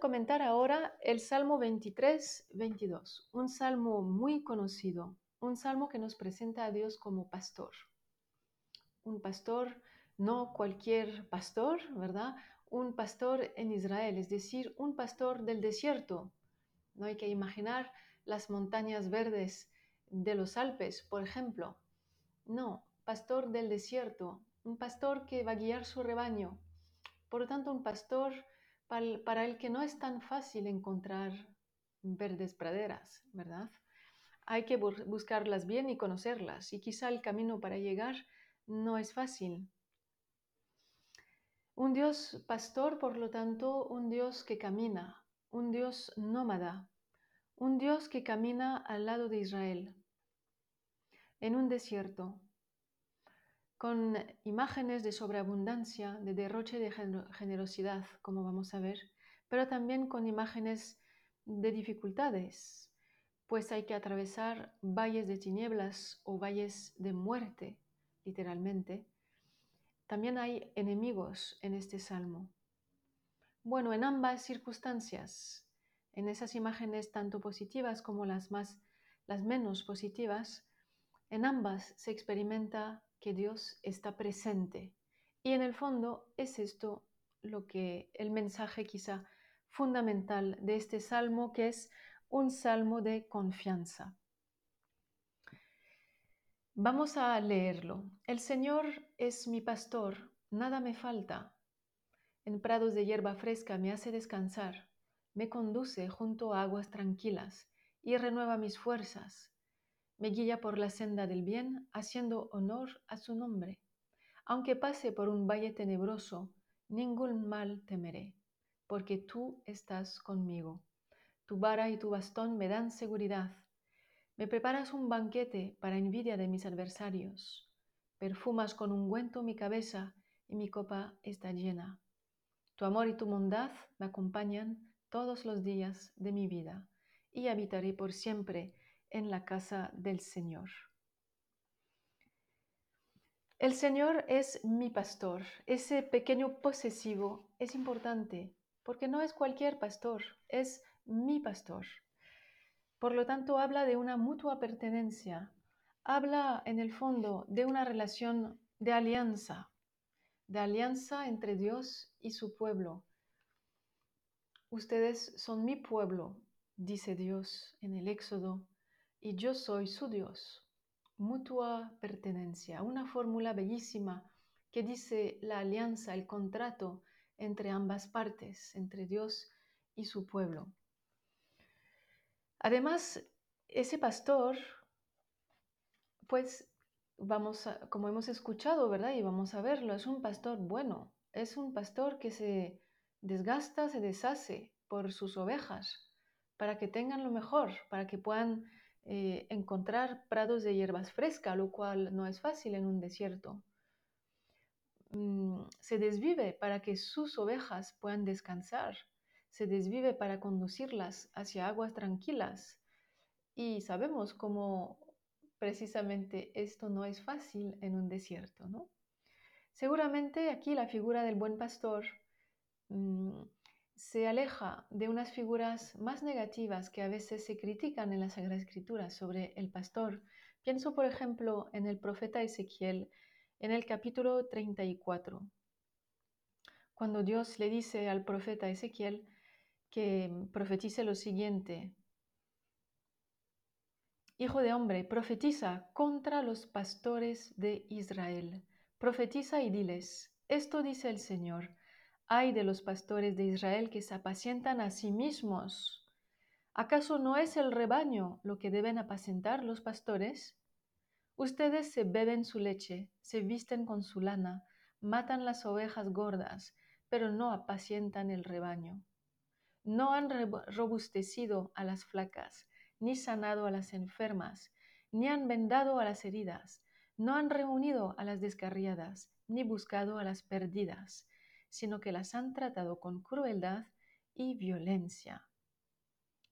Comentar ahora el Salmo 23, 22, un salmo muy conocido, un salmo que nos presenta a Dios como pastor. Un pastor, no cualquier pastor, ¿verdad? Un pastor en Israel, es decir, un pastor del desierto. No hay que imaginar las montañas verdes de los Alpes, por ejemplo. No, pastor del desierto, un pastor que va a guiar su rebaño. Por lo tanto, un pastor para el que no es tan fácil encontrar verdes praderas, ¿verdad? Hay que buscarlas bien y conocerlas, y quizá el camino para llegar no es fácil. Un Dios pastor, por lo tanto, un Dios que camina, un Dios nómada, un Dios que camina al lado de Israel, en un desierto, con imágenes de sobreabundancia, de derroche de generosidad, como vamos a ver, pero también con imágenes de dificultades, pues hay que atravesar valles de tinieblas o valles de muerte, literalmente. También hay enemigos en este salmo. Bueno, en ambas circunstancias, en esas imágenes tanto positivas como las más las menos positivas, en ambas se experimenta que Dios está presente. Y en el fondo es esto lo que el mensaje quizá fundamental de este salmo, que es un salmo de confianza. Vamos a leerlo. El Señor es mi pastor, nada me falta. En prados de hierba fresca me hace descansar, me conduce junto a aguas tranquilas y renueva mis fuerzas me guía por la senda del bien, haciendo honor a su nombre. Aunque pase por un valle tenebroso, ningún mal temeré, porque tú estás conmigo. Tu vara y tu bastón me dan seguridad. Me preparas un banquete para envidia de mis adversarios. Perfumas con ungüento mi cabeza y mi copa está llena. Tu amor y tu bondad me acompañan todos los días de mi vida y habitaré por siempre en la casa del Señor. El Señor es mi pastor. Ese pequeño posesivo es importante porque no es cualquier pastor, es mi pastor. Por lo tanto, habla de una mutua pertenencia, habla en el fondo de una relación de alianza, de alianza entre Dios y su pueblo. Ustedes son mi pueblo, dice Dios en el Éxodo y yo soy su Dios. Mutua pertenencia, una fórmula bellísima que dice la alianza, el contrato entre ambas partes, entre Dios y su pueblo. Además, ese pastor, pues vamos como hemos escuchado, ¿verdad? Y vamos a verlo, es un pastor bueno, es un pastor que se desgasta, se deshace por sus ovejas, para que tengan lo mejor, para que puedan eh, encontrar prados de hierbas frescas, lo cual no es fácil en un desierto. Mm, se desvive para que sus ovejas puedan descansar, se desvive para conducirlas hacia aguas tranquilas. Y sabemos cómo precisamente esto no es fácil en un desierto, ¿no? Seguramente aquí la figura del buen pastor mm, se aleja de unas figuras más negativas que a veces se critican en la Sagrada Escritura sobre el pastor. Pienso, por ejemplo, en el profeta Ezequiel, en el capítulo 34, cuando Dios le dice al profeta Ezequiel que profetice lo siguiente. Hijo de hombre, profetiza contra los pastores de Israel. Profetiza y diles, esto dice el Señor Ay de los pastores de Israel que se apacientan a sí mismos. ¿Acaso no es el rebaño lo que deben apacentar los pastores? Ustedes se beben su leche, se visten con su lana, matan las ovejas gordas, pero no apacientan el rebaño. No han robustecido a las flacas, ni sanado a las enfermas, ni han vendado a las heridas, no han reunido a las descarriadas, ni buscado a las perdidas sino que las han tratado con crueldad y violencia.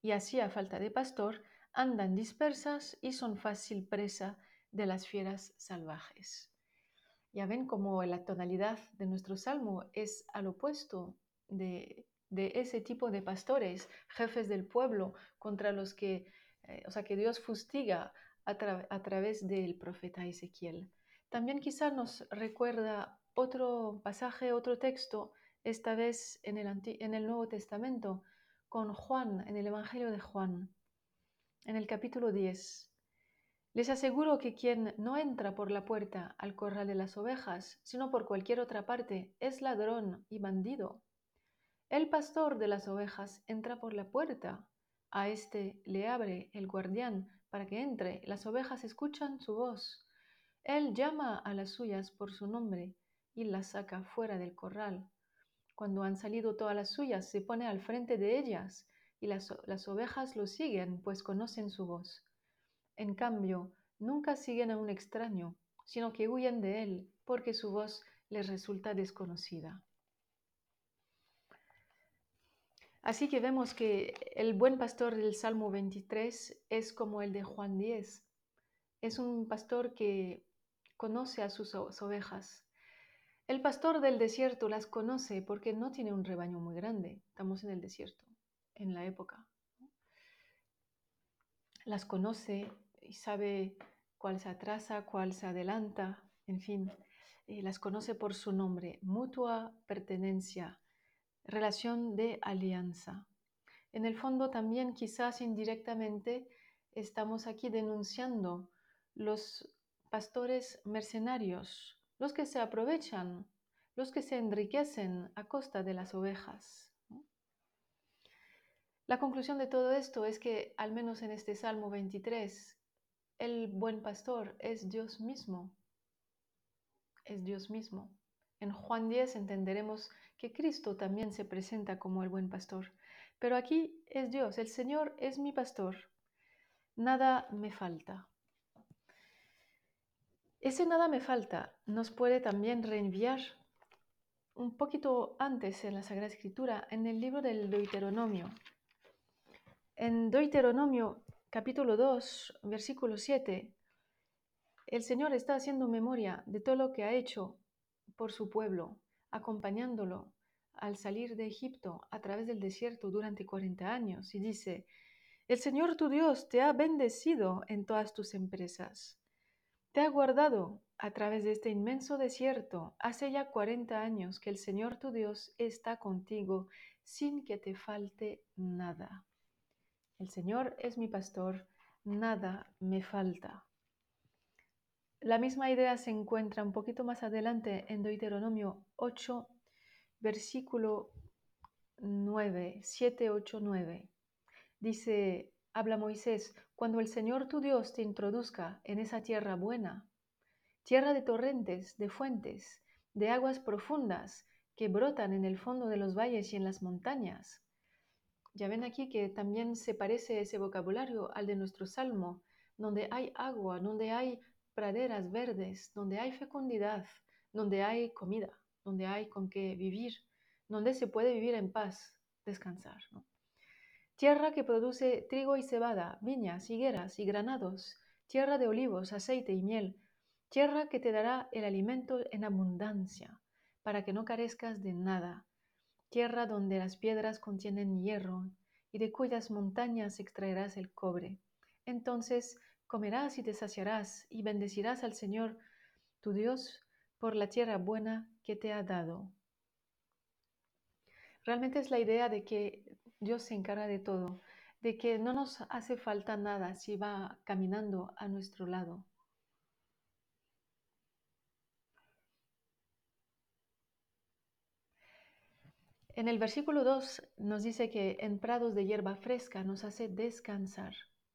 Y así a falta de pastor, andan dispersas y son fácil presa de las fieras salvajes. Ya ven cómo la tonalidad de nuestro salmo es al opuesto de, de ese tipo de pastores, jefes del pueblo, contra los que, eh, o sea, que Dios fustiga a, través del profeta Ezequiel. También quizá nos recuerda otro pasaje, otro texto, esta vez en el, en el Nuevo Testamento, con Juan, en el Evangelio de Juan, en el capítulo 10. Les aseguro que quien no entra por la puerta al corral de las ovejas, sino por cualquier otra parte, es ladrón y bandido. El pastor de las ovejas entra por la puerta. A éste le abre el guardián para que entre. Las ovejas escuchan su voz. Él llama a las suyas por su nombre y las saca fuera del corral. Cuando han salido todas las suyas, se pone al frente de ellas y las, las ovejas lo siguen, pues conocen su voz. En cambio, nunca siguen a un extraño, sino que huyen de él, porque su voz les resulta desconocida. Así que vemos que el buen pastor del Salmo 23 es como el de Juan 10. Es un pastor que conoce a sus ovejas. El pastor del desierto las conoce porque no tiene un rebaño muy grande. Estamos en el desierto, en la época. Las conoce y sabe cuál se atrasa, cuál se adelanta, en fin, eh, las conoce por su nombre, mutua pertenencia, relación de alianza. En el fondo también quizás indirectamente estamos aquí denunciando los pastores mercenarios, los que se aprovechan, los que se enriquecen a costa de las ovejas. La conclusión de todo esto es que, al menos en este Salmo 23, el buen pastor es Dios mismo. Es Dios mismo. En Juan 10 entenderemos que Cristo también se presenta como el buen pastor. Pero aquí es Dios, el Señor es mi pastor. Nada me falta. Ese nada me falta nos puede también reenviar un poquito antes en la Sagrada Escritura, en el libro del Deuteronomio. En Deuteronomio capítulo 2, versículo 7, el Señor está haciendo memoria de todo lo que ha hecho por su pueblo, acompañándolo al salir de Egipto a través del desierto durante 40 años. Y dice, el Señor tu Dios te ha bendecido en todas tus empresas. Te ha guardado a través de este inmenso desierto. Hace ya 40 años que el Señor tu Dios está contigo sin que te falte nada. El Señor es mi pastor, nada me falta. La misma idea se encuentra un poquito más adelante en Deuteronomio 8, versículo 9, 7, 8, 9. Dice, habla Moisés, cuando el Señor tu Dios te introduzca en esa tierra buena, tierra de torrentes, de fuentes, de aguas profundas que brotan en el fondo de los valles y en las montañas, ya ven aquí que también se parece ese vocabulario al de nuestro salmo, donde hay agua, donde hay praderas verdes, donde hay fecundidad, donde hay comida, donde hay con qué vivir, donde se puede vivir en paz, descansar. Tierra que produce trigo y cebada, viñas, higueras y granados, tierra de olivos, aceite y miel, tierra que te dará el alimento en abundancia, para que no carezcas de nada tierra donde las piedras contienen hierro y de cuyas montañas extraerás el cobre. Entonces comerás y te saciarás y bendecirás al Señor tu Dios por la tierra buena que te ha dado. Realmente es la idea de que Dios se encarga de todo, de que no nos hace falta nada si va caminando a nuestro lado. En el versículo 2 nos dice que en prados de hierba fresca nos hace descansar,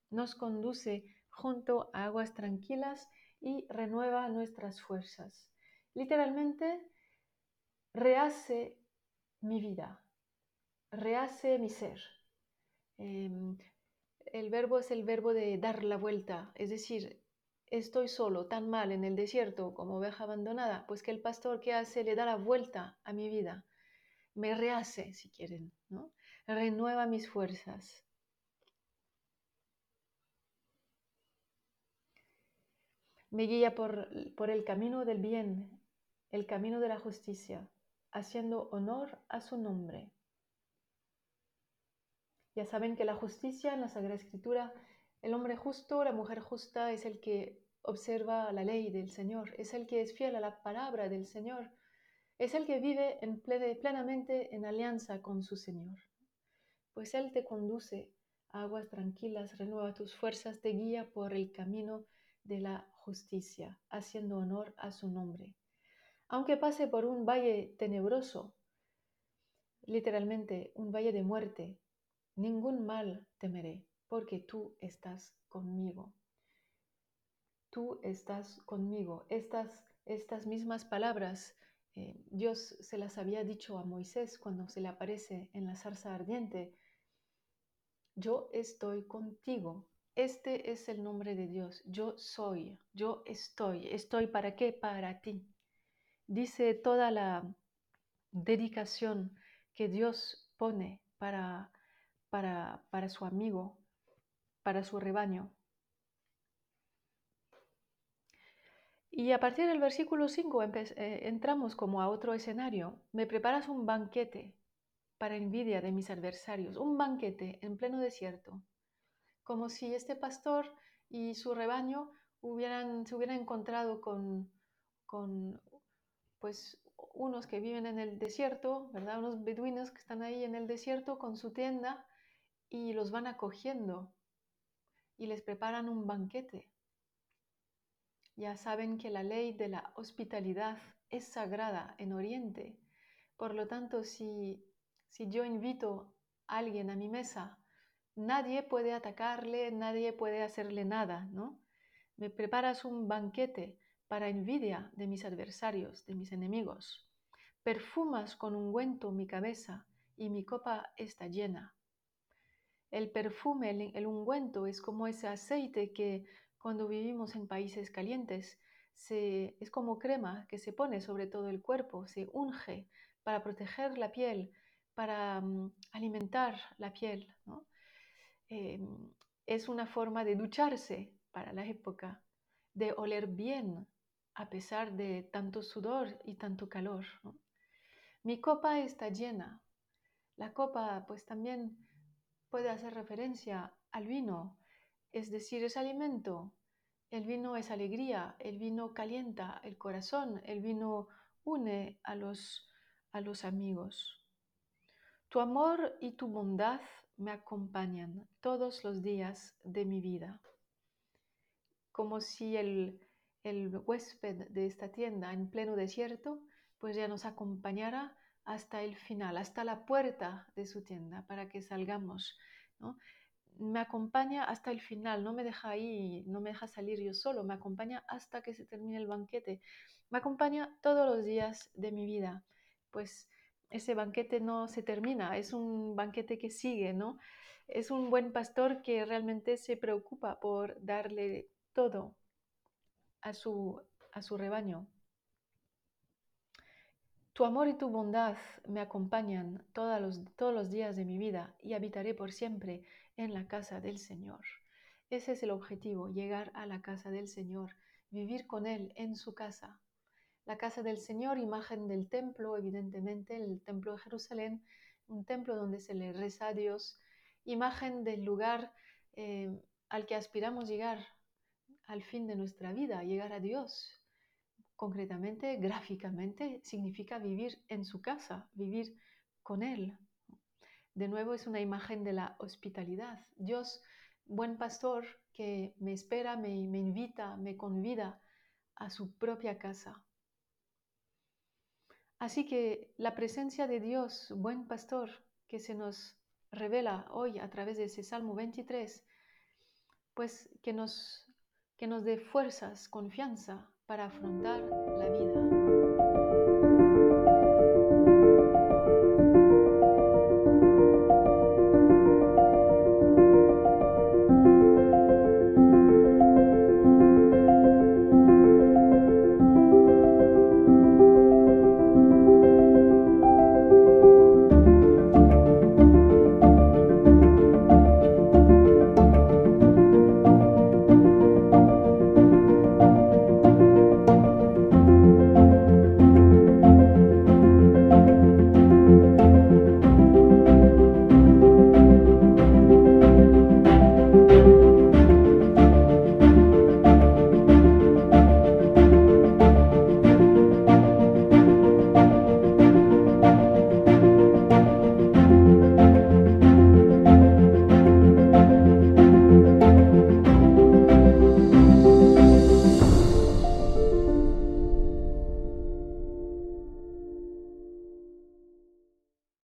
nos conduce junto a aguas tranquilas y renueva nuestras fuerzas. Literalmente, rehace mi vida, rehace mi ser. Em, el verbo es el verbo de dar la vuelta, es decir, estoy solo, tan mal en el desierto como oveja abandonada, pues que el pastor que hace le da la vuelta a mi vida me rehace, si quieren, ¿no? renueva mis fuerzas. Me guía por, por el camino del bien, el camino de la justicia, haciendo honor a su nombre. Ya saben que la justicia en la Sagrada Escritura, el hombre justo, la mujer justa es el que observa la ley del Señor, es el que es fiel a la palabra del Señor, es el que vive en plenamente en alianza con su Señor. Pues Él te conduce a aguas tranquilas, renueva tus fuerzas, te guía por el camino de la justicia, haciendo honor a su nombre. Aunque pase por un valle tenebroso, literalmente un valle de muerte, ningún mal temeré, porque tú estás conmigo. Tú estás conmigo. Estas, estas mismas palabras eh, Dios se las había dicho a Moisés cuando se le aparece en la zarza ardiente. Yo estoy contigo. Este es el nombre de Dios. Yo soy, yo estoy. ¿Estoy para qué? Para ti. Dice toda la dedicación que Dios pone para, para, para su amigo, para su rebaño. Y a partir del versículo 5 eh, entramos como a otro escenario. Me preparas un banquete para envidia de mis adversarios, un banquete en pleno desierto, como si este pastor y su rebaño hubieran, se hubieran encontrado con, con pues unos que viven en el desierto, ¿verdad? Unos beduinos que están ahí en el desierto con su tienda y los van acogiendo y les preparan un banquete. Ya saben que la ley de la hospitalidad es sagrada en Oriente. Por lo tanto, si, si yo invito a alguien a mi mesa, nadie puede atacarle, nadie puede hacerle nada, ¿no? Me preparas un banquete para envidia de mis adversarios, de mis enemigos. Perfumas con ungüento mi cabeza y mi copa está llena. El perfume, el, ungüento es como ese aceite que cuando vivimos en países calientes es como crema que se pone sobre todo el cuerpo, se unge para proteger la piel, para mm, alimentar la piel. Em, es una forma de ducharse para la época, de oler bien a pesar de tanto sudor y tanto calor. Mi copa está llena. La copa pues también puede hacer referencia al vino, es decir, es alimento. El vino es alegría, el vino calienta el corazón, el vino une a los, a los amigos. Tu amor y tu bondad me acompañan todos los días de mi vida. Como si el, el huésped de esta tienda en pleno desierto, pues ya nos acompañara hasta el final, hasta la puerta de su tienda, para que salgamos. Me acompaña hasta el final, no me deja ahí, no me deja salir yo solo, me acompaña hasta que se termine el banquete. Me acompaña todos los días de mi vida, pues ese banquete no se termina, es un banquete que sigue, ¿no? Es un buen pastor que realmente se preocupa por darle todo a su, a su rebaño. Tu amor y tu bondad me acompañan todos los, días de mi vida y habitaré por siempre en la casa del Señor. Ese es el objetivo, llegar a la casa del Señor, vivir con Él en su casa. La casa del Señor, imagen del templo, evidentemente, el templo de Jerusalén, un templo donde se le reza a Dios, imagen del lugar eh, al que aspiramos llegar al fin de nuestra vida, llegar a Dios, concretamente, gráficamente, significa vivir en su casa, vivir con Él. De nuevo es una imagen de la hospitalidad. Dios, buen pastor, que me espera, me, invita, me convida a su propia casa. Así que la presencia de Dios, buen pastor, que se nos revela hoy a través de ese Salmo 23, pues que nos, que nos dé fuerzas, confianza, para afrontar la vida.